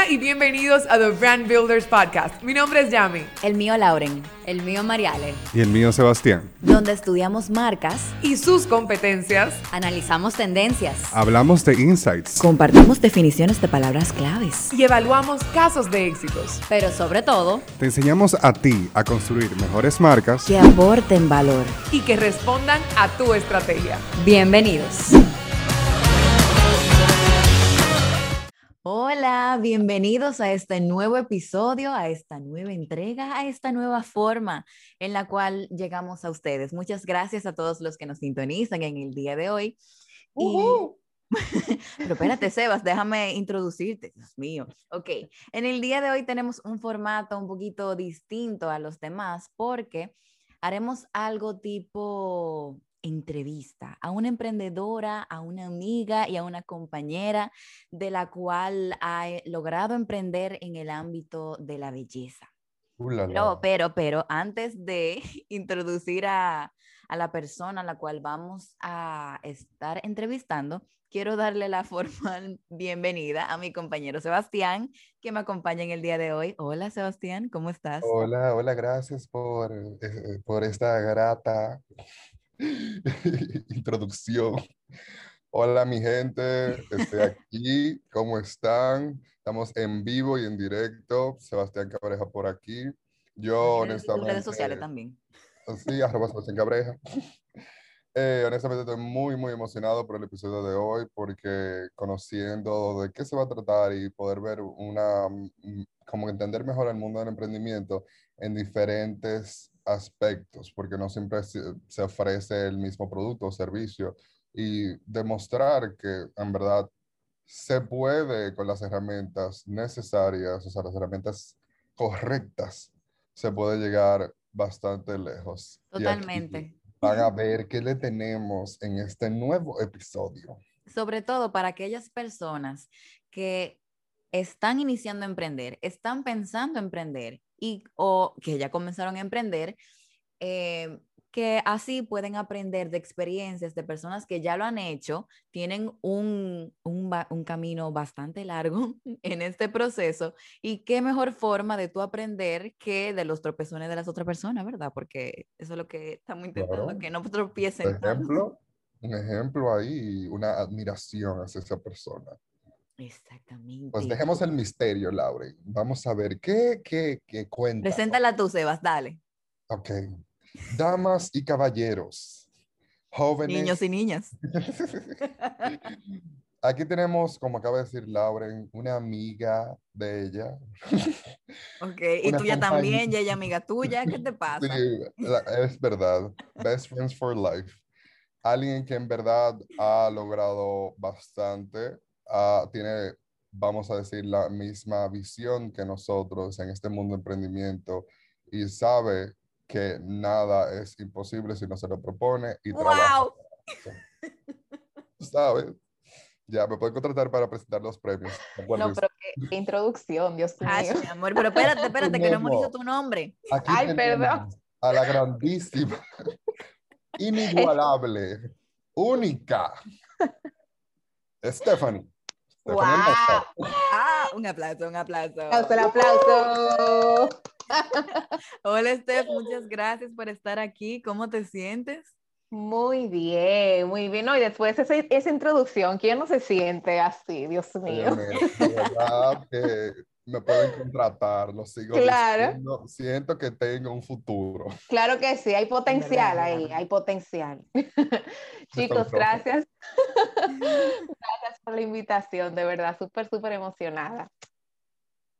Hola y bienvenidos a The Brand Builders Podcast. Mi nombre es Yami. El mío Lauren. El mío Mariale. Y el mío Sebastián. Donde estudiamos marcas y sus competencias. Analizamos tendencias. Hablamos de insights. Compartimos definiciones de palabras claves. Y evaluamos casos de éxitos. Pero sobre todo, te enseñamos a ti a construir mejores marcas que aporten valor y que respondan a tu estrategia. Bienvenidos. Hola, bienvenidos a este nuevo episodio, a esta nueva entrega, a esta nueva forma en la cual llegamos a ustedes. Muchas gracias a todos los que nos sintonizan en el día de hoy. Pero espérate, Sebas, déjame introducirte, Dios mío. Ok, en el día de hoy tenemos un formato un poquito distinto a los demás porque haremos algo tipo entrevista a una emprendedora, a una amiga y a una compañera de la cual ha eh, logrado emprender en el ámbito de la belleza. Pero, pero, pero antes de introducir a, a la persona a la cual vamos a estar entrevistando, quiero darle la formal bienvenida a mi compañero Sebastián, que me acompaña en el día de hoy. Hola Sebastián, ¿cómo estás? Hola, hola, gracias por, eh, por esta grata introducción. Hola mi gente, estoy aquí, ¿cómo están? Estamos en vivo y en directo. Sebastián Cabreja por aquí. Yo honestamente... redes sociales también. Sí, arroba Sebastián Cabreja. Eh, honestamente estoy muy, muy emocionado por el episodio de hoy porque conociendo de qué se va a tratar y poder ver una, mm, como entender mejor el mundo del emprendimiento en diferentes aspectos, porque no siempre se ofrece el mismo producto o servicio y demostrar que en verdad se puede con las herramientas necesarias, o sea, las herramientas correctas, se puede llegar bastante lejos. Totalmente. Van a ver qué le tenemos en este nuevo episodio. Sobre todo para aquellas personas que están iniciando a emprender, están pensando emprender y, o que ya comenzaron a emprender, eh, que así pueden aprender de experiencias de personas que ya lo han hecho, tienen un, un, un, camino bastante largo en este proceso y qué mejor forma de tú aprender que de los tropezones de las otras personas, ¿verdad? Porque eso es lo que estamos intentando, que no tropiecen. Por ejemplo, un ejemplo ahí, una admiración hacia esa persona. Exactamente. Pues dejemos el misterio, Laure. Vamos a ver qué, qué, qué cuenta. Preséntala tú, Sebas, dale. Ok. Damas y caballeros, jóvenes. Niños y niñas. Aquí tenemos, como acaba de decir Lauren, una amiga de ella. Ok, y tuya también, y ella amiga tuya, ¿qué te pasa? Sí, es verdad. Best friends for life. Alguien que en verdad ha logrado bastante Ah, tiene, vamos a decir, la misma visión que nosotros en este mundo de emprendimiento y sabe que nada es imposible si no se lo propone y trabaja. ¡Wow! ¿Sabes? Ya, me pueden contratar para presentar los premios. No, pero qué, introducción, Dios mío. Ay, mi amor, pero espérate, espérate, que no hemos dicho tu nombre. Ay, perdón. A la grandísima, inigualable, única, Stephanie. ¡Wow! Ah, un aplauso, un aplauso. Aplauso, el aplauso. Hola, Steph, muchas gracias por estar aquí. ¿Cómo te sientes? Muy bien, muy bien. y después esa, esa introducción, ¿quién no se siente así? Dios mío. De verdad que me pueden contratar, lo sigo claro. Siento que tengo un futuro. Claro que sí, hay potencial ahí, hay potencial. Chicos, gracias. gracias por la invitación, de verdad, súper, súper emocionada.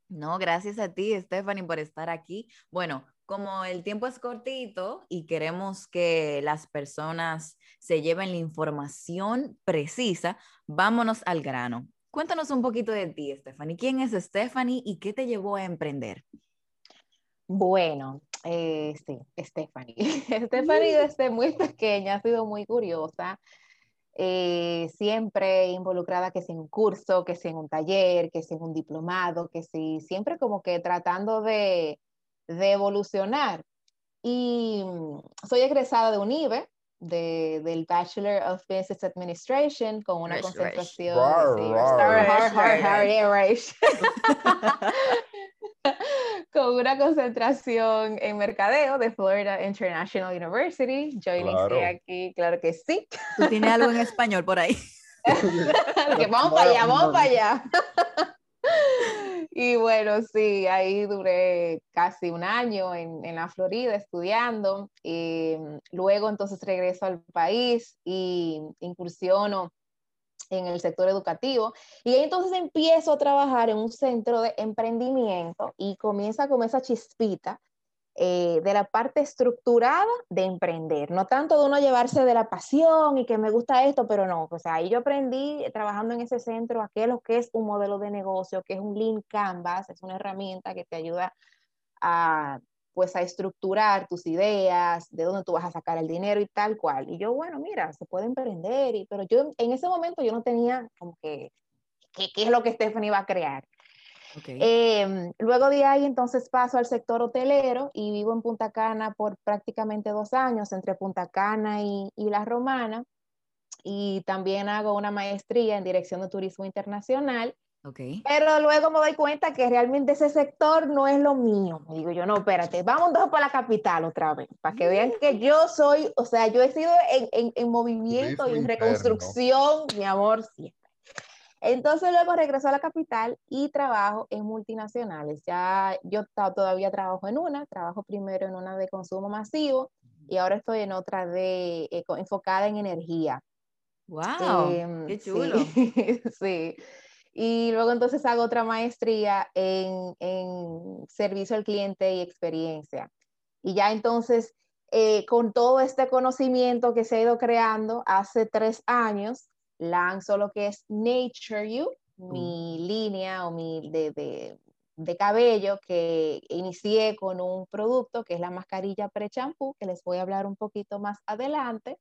No, gracias a ti, Stephanie, por estar aquí. Bueno, como el tiempo es cortito y queremos que las personas se lleven la información precisa, vámonos al grano. Cuéntanos un poquito de ti, Stephanie. ¿Quién es Stephanie y qué te llevó a emprender? Bueno, eh, sí, Stephanie. Stephanie desde muy pequeña ha sido muy curiosa, eh, siempre involucrada que si en un curso, que si en un taller, que si en un diplomado, que si siempre como que tratando de, de evolucionar. Y mm, soy egresada de UNIBE, de, del Bachelor of Business Administration con una concentración. Con una concentración en mercadeo de Florida International University. Yo inicié Claro. aquí, claro que sí. ¿Tú tienes algo en español por ahí? que vamos para allá, vamos para allá. Y bueno, sí, ahí duré casi un año en, en la Florida estudiando. Y luego entonces regreso al país y incursiono en el sector educativo. Y entonces empiezo a trabajar en un centro de emprendimiento y comienza con esa chispita eh, de la parte estructurada de emprender, no tanto de uno llevarse de la pasión y que me gusta esto, pero no, o sea, ahí yo aprendí trabajando en ese centro a qué es lo que es un modelo de negocio, que es un Lean Canvas, es una herramienta que te ayuda a pues a estructurar tus ideas, de dónde tú vas a sacar el dinero y tal cual. Y yo, bueno, mira, se puede emprender, y, pero yo en ese momento yo no tenía como que, ¿qué, qué es lo que Stephanie va a crear? Ok. Eh, luego de ahí entonces paso al sector hotelero y vivo en Punta Cana por prácticamente dos años, entre Punta Cana y, y La Romana. Y también hago una maestría en Dirección de Turismo Internacional. ok. Pero luego me doy cuenta que realmente ese sector no es lo mío. Y digo yo, no, espérate, vamos entonces para la capital otra vez, para que vean que yo soy, o sea, yo he sido en, en, en movimiento y en reconstrucción, mi amor, siempre. Entonces luego regreso a la capital y trabajo en multinacionales. Ya yo todavía trabajo en una, trabajo primero en una de consumo masivo y ahora estoy en otra de eh, enfocada en energía. Wow, Em, qué sí, chulo. sí. Y luego entonces hago otra maestría en, en servicio al cliente y experiencia. Y ya entonces, eh, con todo este conocimiento que se ha ido creando hace tres años, lanzo lo que es Nature You, mi línea o mi de, de, de cabello que inicié con un producto que es la mascarilla pre-champú, que les voy a hablar un poquito más adelante.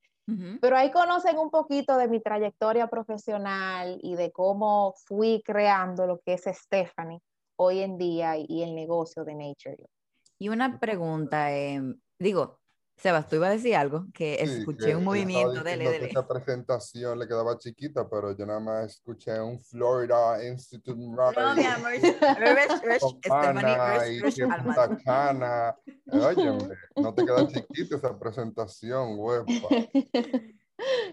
Pero ahí conocen un poquito de mi trayectoria profesional y de cómo fui creando lo que es Stephanie hoy en día y, y el negocio de Nature You. Y una pregunta, em, digo, Sebas, tú ibas a decir algo, que Sí, escuché que un movimiento, estaba dele. Esa presentación le quedaba chiquita, pero yo nada más escuché un Florida Institute No, mi amor, Stephanie. Óyeme, no te queda chiquita esa presentación, huepa.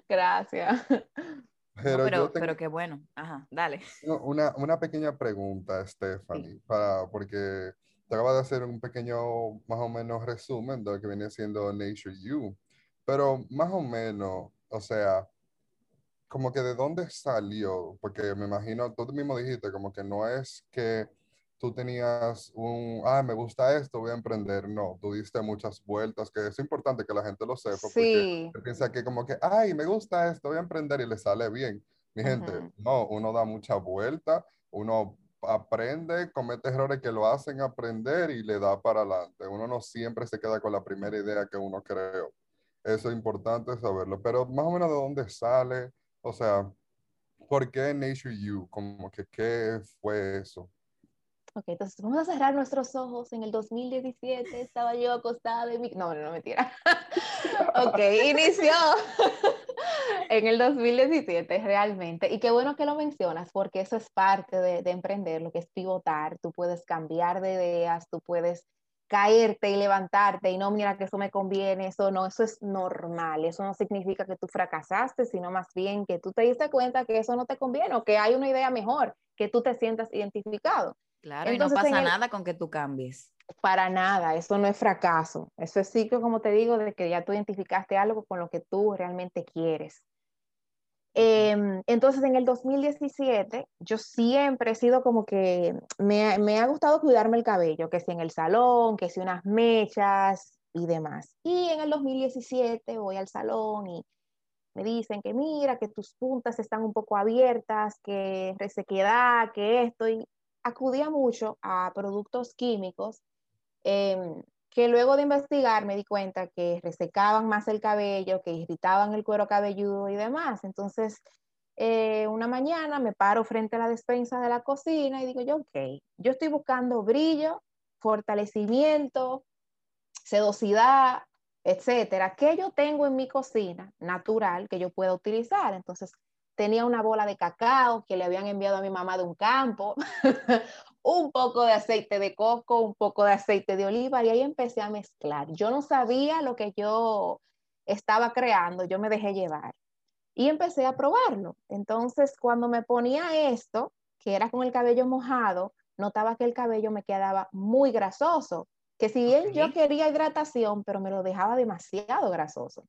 Gracias. No, Pero, pero, yo tengo pero qué bueno. Ajá, dale. una, una pequeña pregunta, Stephanie, para, porque te acabo de hacer un pequeño, más o menos, resumen de lo que viene siendo Nature You. Pero más o menos, o sea, como que de dónde salió, porque me imagino, tú mismo dijiste, como que no es que tú tenías un, ah, me gusta esto, voy a emprender. No, tú diste muchas vueltas, que es importante que la gente lo sepa, porque Sí, se piensa que como que, ay, me gusta esto, voy a emprender y le sale bien. Mi gente, Ujú. no, uno da mucha vuelta, uno aprende, comete errores que lo hacen aprender y le da para adelante. Uno no siempre se queda con la primera idea que uno creó. Eso es importante saberlo, pero más o menos de dónde sale, o sea, ¿por qué Nature You? Como que, ¿qué fue eso? ok, entonces vamos a cerrar nuestros ojos. En el 2017 estaba yo acostada en mi... No, no, no, mentira. ok, inició en el 2017 realmente. Y qué bueno que lo mencionas porque eso es parte de, de emprender, lo que es pivotar. Tú puedes cambiar de ideas, tú puedes caerte y levantarte y no, mira que eso me conviene, eso no, eso es normal, eso no significa que tú fracasaste, sino más bien que tú te diste cuenta que eso no te conviene o que hay una idea mejor, que tú te sientas identificado. Claro, Entonces, y no pasa el- nada con que tú cambies. Para nada, eso no es fracaso, eso es ciclo, como te digo, de que ya tú identificaste algo con lo que tú realmente quieres. Em, entonces, en el 2017, yo siempre he sido como que me, me ha gustado cuidarme el cabello, que si en el salón, que si unas mechas y demás. Y en el 2017 voy al salón y me dicen que mira, que tus puntas están un poco abiertas, que resequedad, que esto, y acudía mucho a productos químicos em, que luego de investigar me di cuenta que resecaban más el cabello, que irritaban el cuero cabelludo y demás. Entonces, eh, una mañana me paro frente a la despensa de la cocina y digo yo, ok, yo estoy buscando brillo, fortalecimiento, sedosidad, etcétera, que yo tengo en mi cocina natural que yo pueda utilizar. Entonces, tenía una bola de cacao que le habían enviado a mi mamá de un campo, un poco de aceite de coco, un poco de aceite de oliva y ahí empecé a mezclar. Yo no sabía lo que yo estaba creando, yo me dejé llevar y empecé a probarlo. Entonces, cuando me ponía esto, que era con el cabello mojado, notaba que el cabello me quedaba muy grasoso, que si bien yo quería hidratación, pero me lo dejaba demasiado grasoso.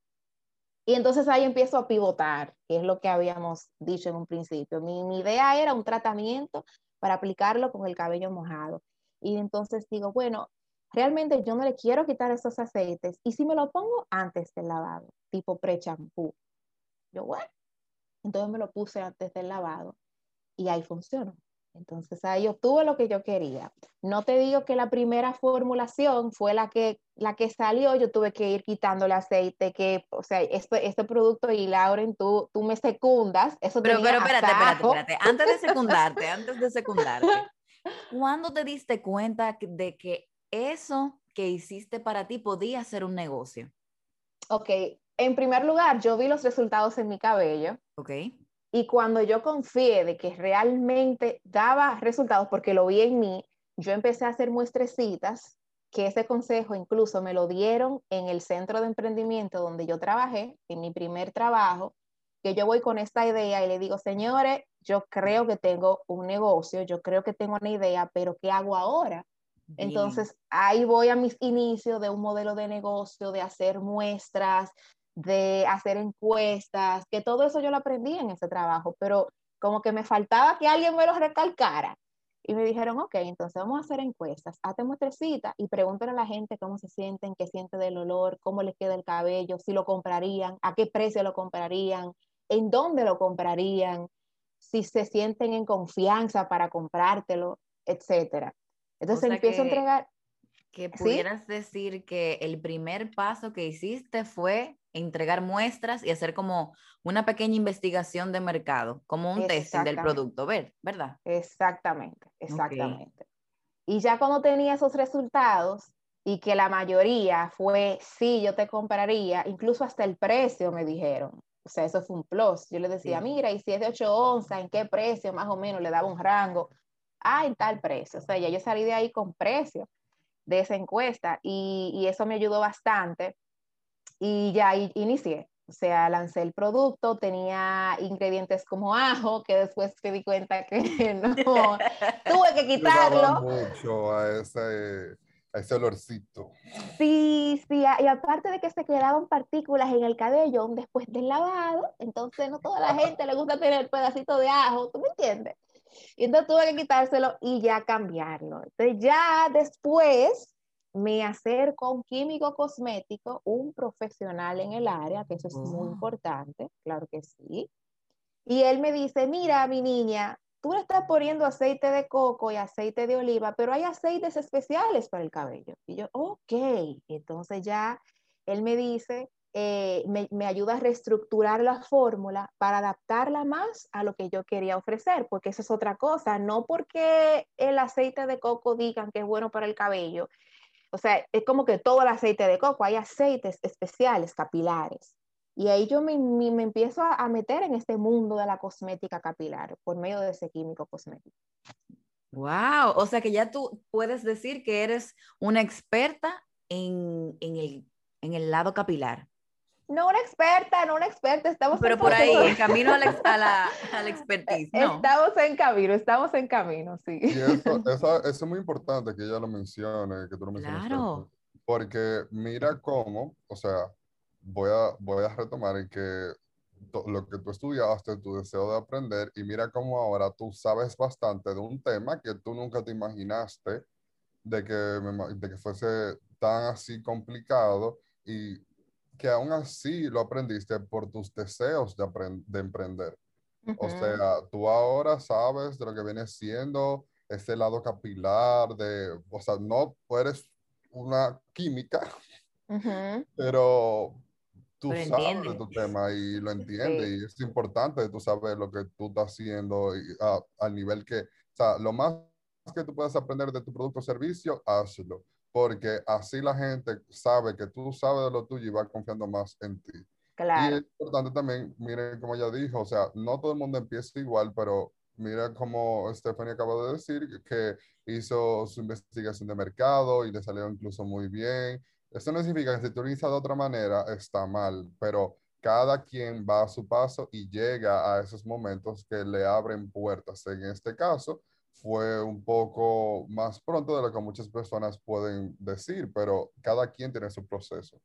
Y entonces ahí empiezo a pivotar, que es lo que habíamos dicho en un principio. Mi, idea era un tratamiento para aplicarlo con el cabello mojado. Y entonces digo, bueno, realmente yo no le quiero quitar esos aceites. Y si me lo pongo antes del lavado, tipo pre-champú. Yo, bueno, entonces me lo puse antes del lavado y ahí funcionó. Entonces ahí obtuve lo que yo quería. No te digo que la primera formulación fue la que, la que salió, yo tuve que ir quitándole aceite, que, o sea, este, este producto y Lauren, tú, tú me secundas. Eso pero, pero espérate, espérate, espérate. Antes de secundarte, antes de secundarte, ¿cuándo te diste cuenta de que eso que hiciste para ti podía ser un negocio? Ok, en primer lugar, yo vi los resultados en mi cabello. Ok y cuando yo confié de que realmente daba resultados, porque lo vi en mí, yo empecé a hacer muestrecitas, que ese consejo incluso me lo dieron en el centro de emprendimiento donde yo trabajé, en mi primer trabajo, que yo voy con esta idea y le digo, señores, yo creo que tengo un negocio, yo creo que tengo una idea, pero ¿qué hago ahora? Entonces, ahí voy a mis inicios de un modelo de negocio, de hacer muestras, de hacer encuestas, que todo eso yo lo aprendí en ese trabajo, pero como que me faltaba que alguien me lo recalcara. Y me dijeron, ok, entonces vamos a hacer encuestas, hazte muestrecita y pregúntale a la gente cómo se sienten, qué siente del olor, cómo les queda el cabello, si lo comprarían, a qué precio lo comprarían, en dónde lo comprarían, si se sienten en confianza para comprártelo, etcétera. Entonces empiezo a entregar. Que pudieras decir que el primer paso que hiciste fue entregar muestras y hacer como una pequeña investigación de mercado, como un testing del producto, ver, ¿verdad? Exactamente, exactamente. Y ya cuando tenía esos resultados y que la mayoría fue, sí, yo te compraría, incluso hasta el precio me dijeron. O sea, eso fue un plus. Yo le decía, mira, y si es de 8 onzas, ¿en qué precio más o menos? Le daba un rango. Ah, en tal precio. O sea, ya yo salí de ahí con precio de esa encuesta y, y eso me ayudó bastante y ya inicié. O sea, lancé el producto, tenía ingredientes como ajo, que después me di cuenta que no, tuve que quitarlo. mucho a ese, a ese olorcito. Sí, sí, y aparte de que se quedaban partículas en el cabello después del lavado, entonces no toda la gente le gusta tener pedacito de ajo, ¿tú me entiendes? Y entonces tuve que quitárselo y ya cambiarlo. Entonces ya después me acerco a un químico cosmético, un profesional en el área, que eso es muy importante, claro que sí. Y él me dice, mira, mi niña, tú le estás poniendo aceite de coco y aceite de oliva, pero hay aceites especiales para el cabello. Y yo, ok, entonces ya él me dice, eh, me, me, ayuda a reestructurar la fórmula para adaptarla más a lo que yo quería ofrecer, porque eso es otra cosa, no porque el aceite de coco digan que es bueno para el cabello, o sea, es como que todo el aceite de coco, hay aceites especiales, capilares. Y ahí yo me, me, empiezo a, meter en este mundo de la cosmética capilar por medio de ese químico cosmético. Wow, o sea que ya tú puedes decir que eres una experta en, en, el, en el lado capilar. No una experta, no una experta, estamos Pero por ahí, en camino a la, a la, a la expertise, ¿no? Estamos en camino, estamos en camino, sí. Y eso, eso, eso, es muy importante que ella lo mencione, que tú lo menciones. Claro. Porque mira cómo, o sea, voy a, voy a retomar en que lo que tú estudiaste, tu deseo de aprender, y mira cómo ahora tú sabes bastante de un tema que tú nunca te imaginaste de que, de que fuese tan así complicado y que aún así lo aprendiste por tus deseos de, de emprender. O sea, tú ahora sabes de lo que viene siendo ese lado capilar, de, o sea, no eres una química, pero tú sabes de tu tema y lo entiendes y es importante tú sabes lo que tú estás haciendo y, al nivel que, o sea, lo más que tú puedas aprender de tu producto o servicio, hazlo porque así la gente sabe que tú sabes de lo tuyo y va confiando más en ti. Y Claro. es importante también, miren como ella dijo, o sea, no todo el mundo empieza igual, pero mira como Stephanie acaba de decir que hizo su investigación de mercado y le salió incluso muy bien. Eso no significa que si tú lo de otra manera está mal, pero cada quien va a su paso y llega a esos momentos que le abren puertas. En este caso, fue un poco más pronto de lo que muchas personas pueden decir, pero cada quien tiene su proceso.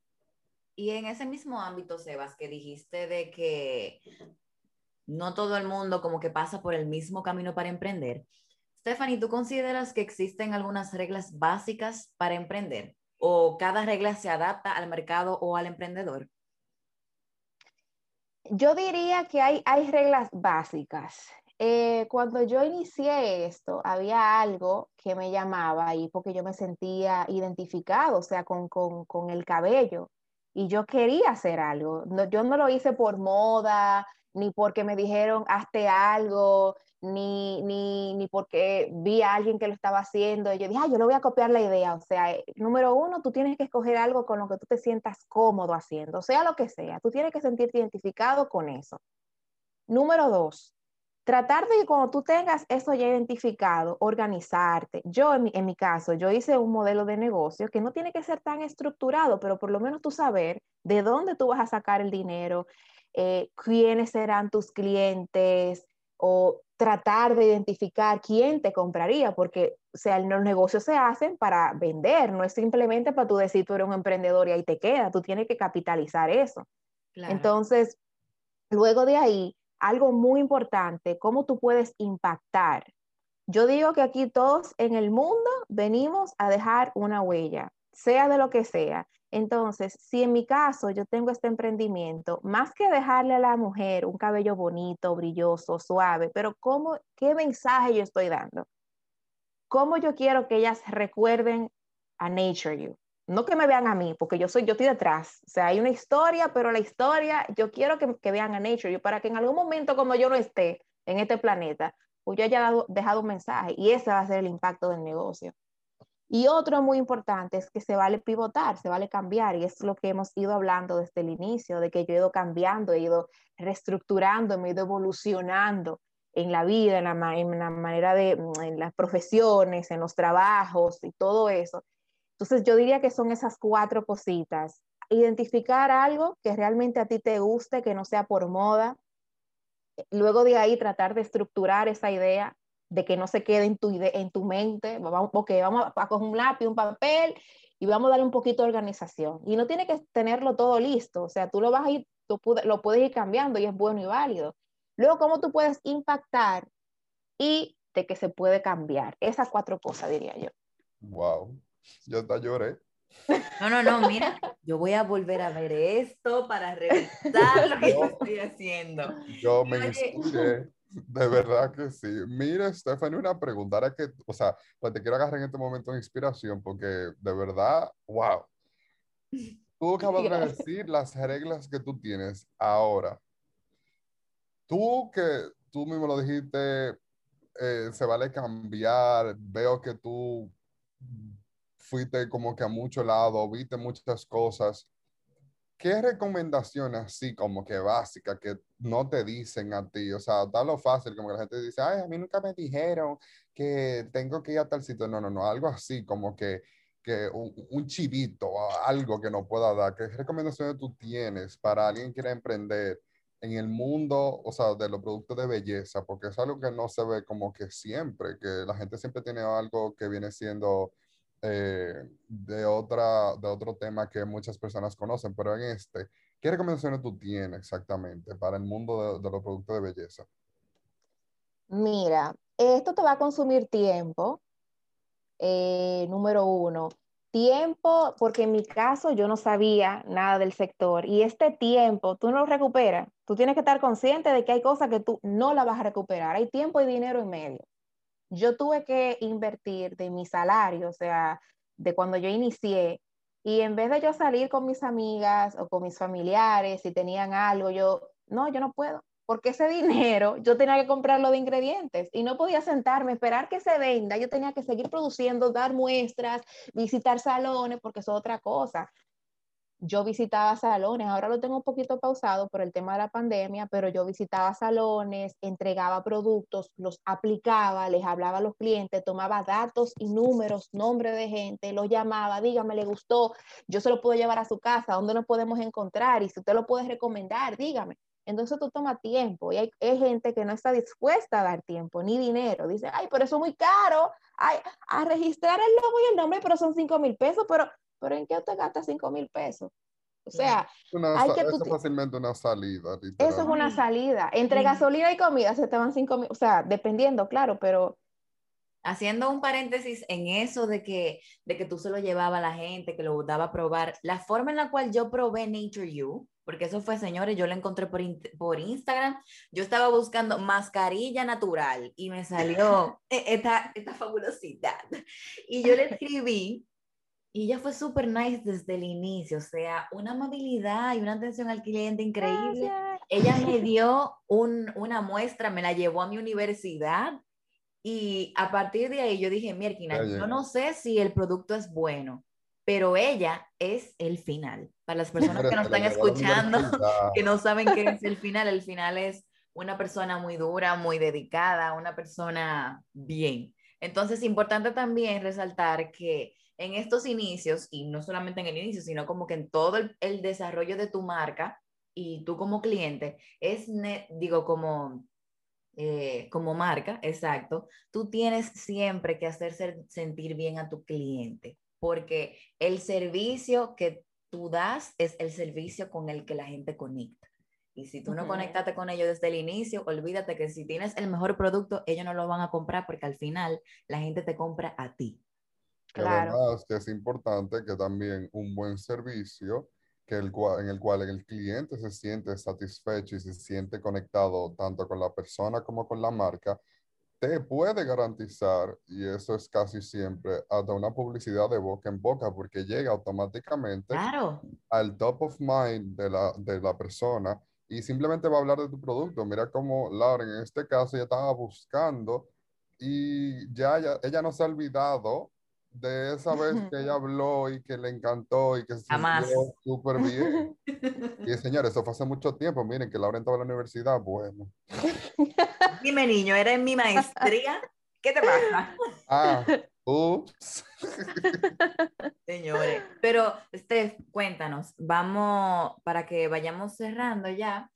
Y en ese mismo ámbito, Sebas, que dijiste de que no todo el mundo como que pasa por el mismo camino para emprender. Stephanie, ¿tú consideras que existen algunas reglas básicas para emprender? ¿O cada regla se adapta al mercado o al emprendedor? Yo diría que hay, hay reglas básicas. Eh, cuando yo inicié esto, había algo que me llamaba y porque yo me sentía identificado, o sea, con, con, con el cabello. Y yo quería hacer algo. No, yo no lo hice por moda, ni porque me dijeron, hazte algo, ni, ni, ni porque vi a alguien que lo estaba haciendo. Y yo dije, ah, yo le voy a copiar la idea. O sea, eh, número uno, tú tienes que escoger algo con lo que tú te sientas cómodo haciendo, sea lo que sea. Tú tienes que sentirte identificado con eso. Número dos, tratar de que cuando tú tengas eso ya identificado, organizarte. Yo, en mi, en mi caso, yo hice un modelo de negocio que no tiene que ser tan estructurado, pero por lo menos tú saber de dónde tú vas a sacar el dinero, eh, quiénes serán tus clientes o tratar de identificar quién te compraría, porque o sea, los negocios se hacen para vender, no es simplemente para tú decir tú eres un emprendedor y ahí te queda, tú tienes que capitalizar eso. Claro. Entonces, luego de ahí, algo muy importante, cómo tú puedes impactar. Yo digo que aquí todos en el mundo venimos a dejar una huella, sea de lo que sea. Entonces, si en mi caso yo tengo este emprendimiento, más que dejarle a la mujer un cabello bonito, brilloso, suave, pero cómo, qué mensaje yo estoy dando, cómo yo quiero que ellas recuerden a Nature You. No que me vean a mí, porque yo soy, yo estoy detrás. O sea, hay una historia, pero la historia, yo quiero que, que vean a Nature You para que en algún momento, como yo no esté en este planeta, pues yo haya dejado un mensaje y ese va a ser el impacto del negocio. Y otro muy importante es que se vale pivotar, se vale cambiar, y es lo que hemos ido hablando desde el inicio, de que yo he ido cambiando, he ido reestructurando, he ido evolucionando en la vida, en la, en la manera de, en las profesiones, en los trabajos y todo eso. Entonces yo diría que son esas cuatro cositas. Identificar algo que realmente a ti te guste, que no sea por moda. Luego de ahí tratar de estructurar esa idea de que no se quede en tu, en tu mente. Vamos, okay, vamos a coger un lápiz, un papel y vamos a darle un poquito de organización. Y no tiene que tenerlo todo listo. O sea, tú lo vas a ir, tú lo puedes ir cambiando y es bueno y válido. Luego, cómo tú puedes impactar y de que se puede cambiar. Esas cuatro cosas, diría yo. Wow. Yo hasta lloré. No, no, no, mira, yo voy a volver a ver esto para revisar lo que yo estoy haciendo. Yo me inspiré, de verdad que sí. Mira, Stephanie, una pregunta, ahora que, o sea, pues te quiero agarrar en este momento de inspiración, porque de verdad, wow. Tú acabas de decir las reglas que tú tienes ahora. Tú que tú mismo lo dijiste, eh, se vale cambiar, veo que tú fuiste como que a mucho lado, viste muchas cosas. ¿Qué recomendaciones así como que básicas que no te dicen a ti? O sea, da lo fácil, como que la gente dice, ay, a mí nunca me dijeron que tengo que ir a tal sitio. No, no, no, algo así como que, que un, un chivito, algo que no pueda dar. ¿Qué recomendaciones tú tienes para alguien que quiera emprender en el mundo, o sea, de los productos de belleza? Porque es algo que no se ve como que siempre, que la gente siempre tiene algo que viene siendo eh, de, otra, de otro tema que muchas personas conocen, pero en este, ¿qué recomendaciones tú tienes exactamente para el mundo de, los productos de belleza? Mira, esto te va a consumir tiempo, eh, número uno. Tiempo, porque en mi caso yo no sabía nada del sector y este tiempo tú no lo recuperas. Tú tienes que estar consciente de que hay cosas que tú no la vas a recuperar. Hay tiempo y dinero en medio yo tuve que invertir de mi salario, o sea, de cuando yo inicié, y en vez de yo salir con mis amigas o con mis familiares, si tenían algo, yo, no, yo no puedo, porque ese dinero yo tenía que comprarlo de ingredientes y no podía sentarme, esperar que se venda, yo tenía que seguir produciendo, dar muestras, visitar salones, porque eso es otra cosa yo visitaba salones, ahora lo tengo un poquito pausado por el tema de la pandemia, pero yo visitaba salones, entregaba productos, los aplicaba, les hablaba a los clientes, tomaba datos y números, nombre de gente, los llamaba, dígame, le gustó, yo se lo puedo llevar a su casa, ¿dónde nos podemos encontrar? Y si usted lo puede recomendar, dígame. Entonces tú toma tiempo y hay, gente que no está dispuesta a dar tiempo ni dinero. Dice, ay, pero eso es muy caro. Ay, a registrar el logo y el nombre, pero son 5 mil pesos, pero pero ¿en qué usted gasta 5 mil pesos? O sea, hay que eso es fácilmente una salida. Eso es una salida. Entre gasolina y comida se estaban 5 mil, o sea, dependiendo, claro, pero... Haciendo un paréntesis en eso de que, de que tú se lo llevaba a la gente, que lo daba a probar, la forma en la cual yo probé Nature You, porque eso fue, señores, yo lo encontré por, por Instagram, yo estaba buscando mascarilla natural y me salió e, esta, esta fabulosidad. Y yo le escribí y ella fue súper nice desde el inicio, o sea, una amabilidad y una atención al cliente increíble. Ella me dio un, una muestra, me la llevó a mi universidad y a partir de ahí yo dije, Mierkina, yo no sé si el producto es bueno, pero ella es el final. Para las personas que nos están escuchando, que no saben qué es el final, el final es una persona muy dura, muy dedicada, una persona bien. Entonces, importante también resaltar que en estos inicios, y no solamente en el inicio, sino como que en todo el, desarrollo de tu marca y tú como cliente, es, digo, como, eh, como marca, exacto, tú tienes siempre que hacer sentir bien a tu cliente, porque el servicio que tú das es el servicio con el que la gente conecta. Y si tú no conectaste con ellos desde el inicio, olvídate que si tienes el mejor producto, ellos no lo van a comprar porque al final la gente te compra a ti. Claro. Además, que es importante que también un buen servicio que el en el cual el cliente se siente satisfecho y se siente conectado tanto con la persona como con la marca, te puede garantizar, y eso es casi siempre, hasta una publicidad de boca en boca, porque llega automáticamente al top of mind de la, de la persona y simplemente va a hablar de tu producto. Mira cómo Laura en este caso ya estaba buscando y ya, ya ella no se ha olvidado de esa vez que ella habló y que le encantó y que se sintió súper bien. Y señores, eso fue hace mucho tiempo. Miren, que Laura entró a la universidad, bueno. Dime, niño, ¿era en mi maestría? ¿Qué te pasa? Ah, ups. Señores, pero Steph, cuéntanos, vamos, para que vayamos cerrando ya,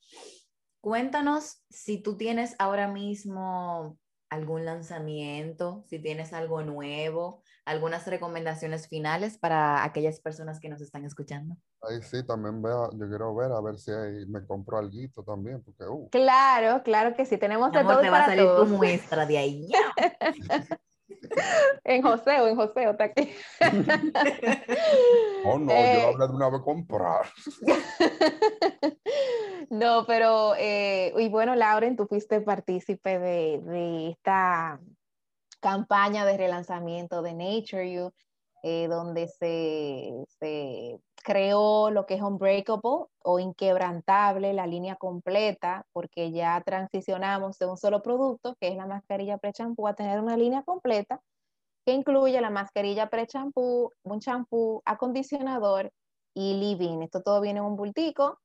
cuéntanos si tú tienes ahora mismo algún lanzamiento, si tienes algo nuevo, algunas recomendaciones finales para aquellas personas que nos están escuchando. Ahí sí, también vea, yo quiero ver a ver si me compro algo también, porque uh. Claro, claro que sí, tenemos de todo te va a salir tu muestra de ahí. en José o en José, está aquí. oh no, yo yo hablar de una vez comprar. no, pero, eh, y bueno, Lauren, tú fuiste partícipe de, de esta campaña de relanzamiento de Nature You, eh, donde se, se, creó lo que es Unbreakable o Inquebrantable, la línea completa, porque ya transicionamos de un solo producto, que es la mascarilla pre-champú, a tener una línea completa que incluye la mascarilla pre-champú, un champú, acondicionador y living. Esto todo viene en un bultico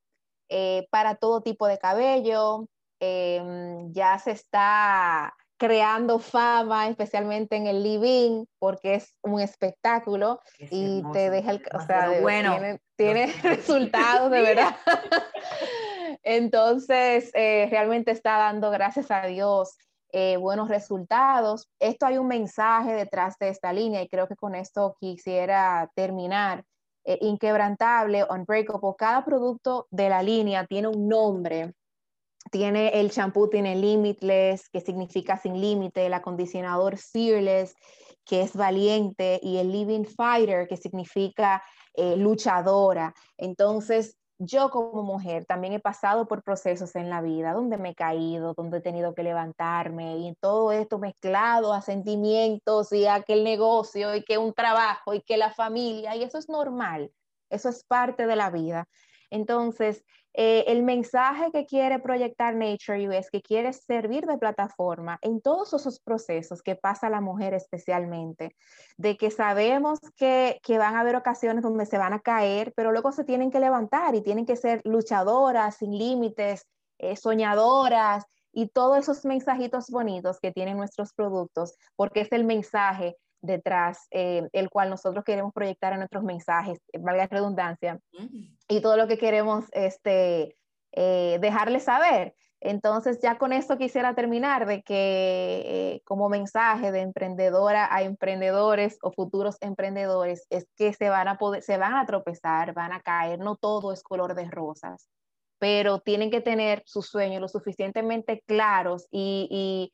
eh, para todo tipo de cabello. Em, ya se está creando fama, especialmente en el living, porque es un espectáculo y te deja el, o sea, bueno, tiene, resultados de verdad. Entonces, eh, realmente está dando, gracias a Dios, eh, buenos resultados. Esto hay un mensaje detrás de esta línea y creo que con esto quisiera terminar. Eh, inquebrantable, unbreakable, cada producto de la línea tiene un nombre tiene el champú, tiene Limitless, que significa sin límite, el acondicionador Fearless, que es valiente, y el Living Fighter, que significa eh, luchadora. Entonces, yo como mujer también he pasado por procesos en la vida donde me he caído, donde he tenido que levantarme y todo esto mezclado a sentimientos y a aquel negocio y que un trabajo y que la familia y eso es normal, eso es parte de la vida. Entonces, eh, el mensaje que quiere proyectar Nature U es que quiere servir de plataforma en todos esos procesos que pasa la mujer especialmente, de que sabemos que, que van a haber ocasiones donde se van a caer, pero luego se tienen que levantar y tienen que ser luchadoras, sin límites, eh, soñadoras y todos esos mensajitos bonitos que tienen nuestros productos, porque es el mensaje detrás, eh, el cual nosotros queremos proyectar en nuestros mensajes, valga la redundancia, y todo lo que queremos este, eh, dejarles saber. Entonces, ya con eso quisiera terminar de que eh, como mensaje de emprendedora a emprendedores o futuros emprendedores es que se van a poder, se van a tropezar, van a caer, no todo es color de rosas, pero tienen que tener sus sueños lo suficientemente claros y, y,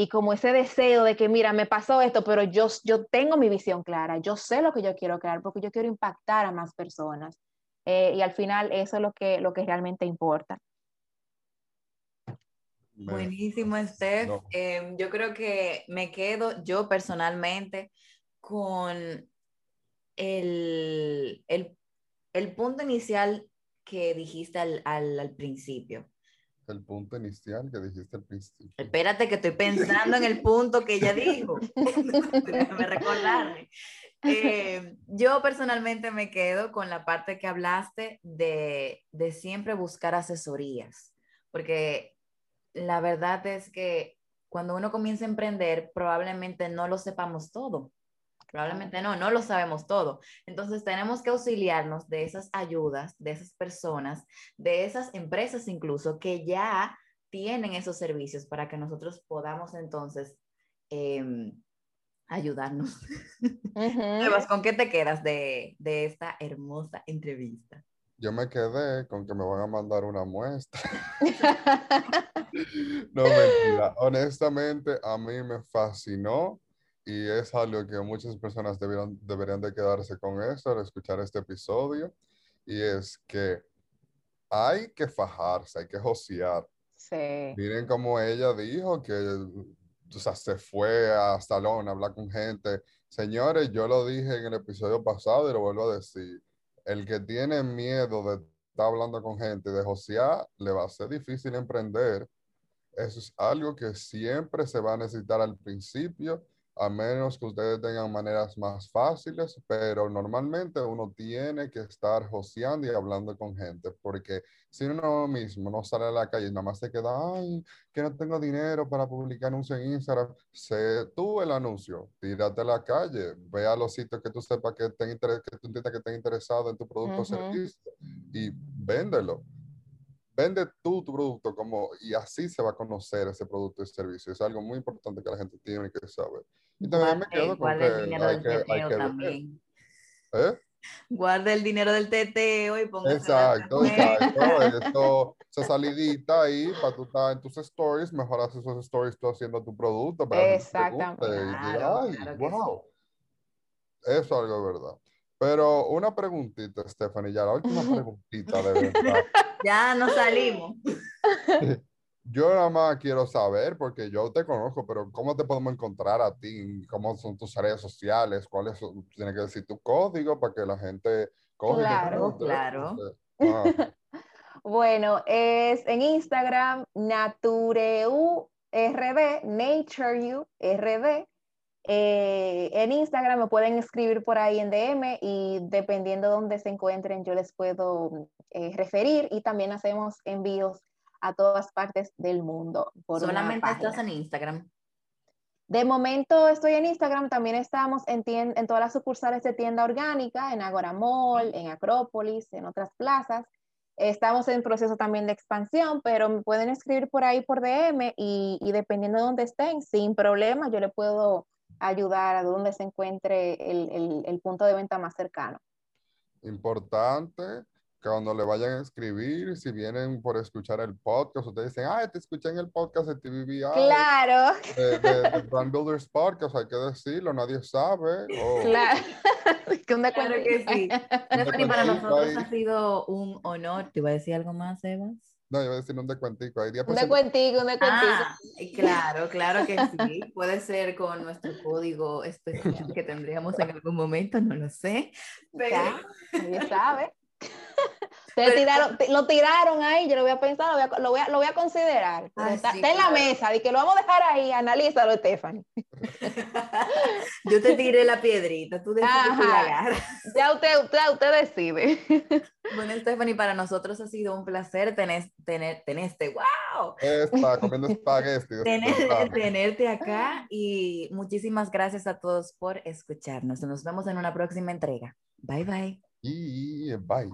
y, como ese deseo de que, mira, me pasó esto, pero yo, yo tengo mi visión clara, yo sé lo que yo quiero crear porque yo quiero impactar a más personas. Eh, y al final eso es lo que, lo que realmente importa. Buenísimo, Steph. No. Eh, yo creo que me quedo yo personalmente con el, el, el punto inicial que dijiste al, al, al, principio. El punto inicial que dijiste al principio. Espérate que estoy pensando en el punto que ella dijo. Déjame recordarme. Eh, yo personalmente me quedo con la parte que hablaste de, de siempre buscar asesorías, porque la verdad es que cuando uno comienza a emprender, probablemente no lo sepamos todo. Probablemente no, no lo sabemos todo. Entonces tenemos que auxiliarnos de esas ayudas, de esas personas, de esas empresas incluso que ya tienen esos servicios para que nosotros podamos entonces eh, ayudarnos. Uh -huh. ¿Con qué te quedas de, de esta hermosa entrevista? Yo me quedé con que me van a mandar una muestra. no, mentira. Honestamente, a mí me fascinó y es algo que muchas personas debieron, deberían de quedarse con esto al escuchar este episodio. Y es que hay que fajarse, hay que josear. Sí. Miren como ella dijo que o sea, se fue a salón a hablar con gente. Señores, yo lo dije en el episodio pasado y lo vuelvo a decir el que tiene miedo de estar hablando con gente, de josear, le va a ser difícil emprender. Eso es algo que siempre se va a necesitar al principio, a menos que ustedes tengan maneras más fáciles, pero normalmente uno tiene que estar joseando y hablando con gente, porque si uno mismo no sale a la calle y nada más se queda, ay, que no tengo dinero para publicar anuncios en Instagram, sé tú el anuncio, tírate a la calle, ve a los sitios que tú sepas que, estén que tú entiendas que estén interesados en tu producto uh -huh. o servicio y véndelo vende tú tu producto como y así se va a conocer ese producto y servicio. Es algo muy importante que la gente tiene que saber. Y también Guarde, me quedo con el hay que, hay que también. ¿Eh? Guarda el dinero del teteo y póngase Exacto, exacto. Esto, esa salidita ahí para tú estar en tus stories, mejor haces esos stories tú haciendo tu producto. Para Exactamente. Y Claro, Ay, claro que wow. Eso es algo de verdad. Pero una preguntita, Stephanie, ya la última preguntita de verdad. Ya nos salimos. Yo nada más quiero saber, porque yo te conozco, pero ¿cómo te podemos encontrar a ti? ¿Cómo son tus redes sociales? ¿Cuáles son? Tienes que decir tu código para que la gente coja Claro, claro. Ah, Bueno, es en Instagram, NatureURD, NatureURD. Eh, en Instagram me pueden escribir por ahí en DM y dependiendo de dónde se encuentren, yo les puedo eh, referir y también hacemos envíos a todas partes del mundo. Por Solamente estás en Instagram. De momento estoy en Instagram, también estamos en, en todas las sucursales de tienda orgánica, en Agora Mall, en Acrópolis, en otras plazas. Estamos en proceso también de expansión, pero me pueden escribir por ahí por DM y, y dependiendo de dónde estén, sin problema, yo le puedo ayudar a donde se encuentre el, el- el punto de venta más cercano. importante que cuando le vayan a escribir, si vienen por escuchar el podcast, ustedes dicen, ah, te escuché en el podcast de TVBI, Claro, de, de- de Brand Builders Podcast, hay que decirlo, nadie sabe. Oh, claro. Que un Claro que sí. Stephanie, para nosotros ahí. ha sido un honor. ¿Te iba a decir algo más, Evas? No, yo iba a decir un descuentico, hay 10% Un descuentico, un descuentico. Ah, claro, claro que sí. Puede ser con nuestro código especial que tendríamos en algún momento, no lo sé. Pero, Ya, nadie sabe. Ustedes tiraron, ti- lo tiraron ahí, yo lo voy a pensar, lo voy a, lo voy a, lo voy a considerar. Ay, está, sí, está en la mesa, de que lo vamos a dejar ahí, analízalo, Stephanie. Yo te tiré la piedrita, tú decides la. Ya usted, usted, usted decide. Bueno, Stephanie, para nosotros ha sido un placer tener, tener, tenerte, wow, Está comiendo espagueti. tener- tenerte acá y muchísimas gracias a todos por escucharnos. Nos vemos en una próxima entrega. Bye bye. Y bye.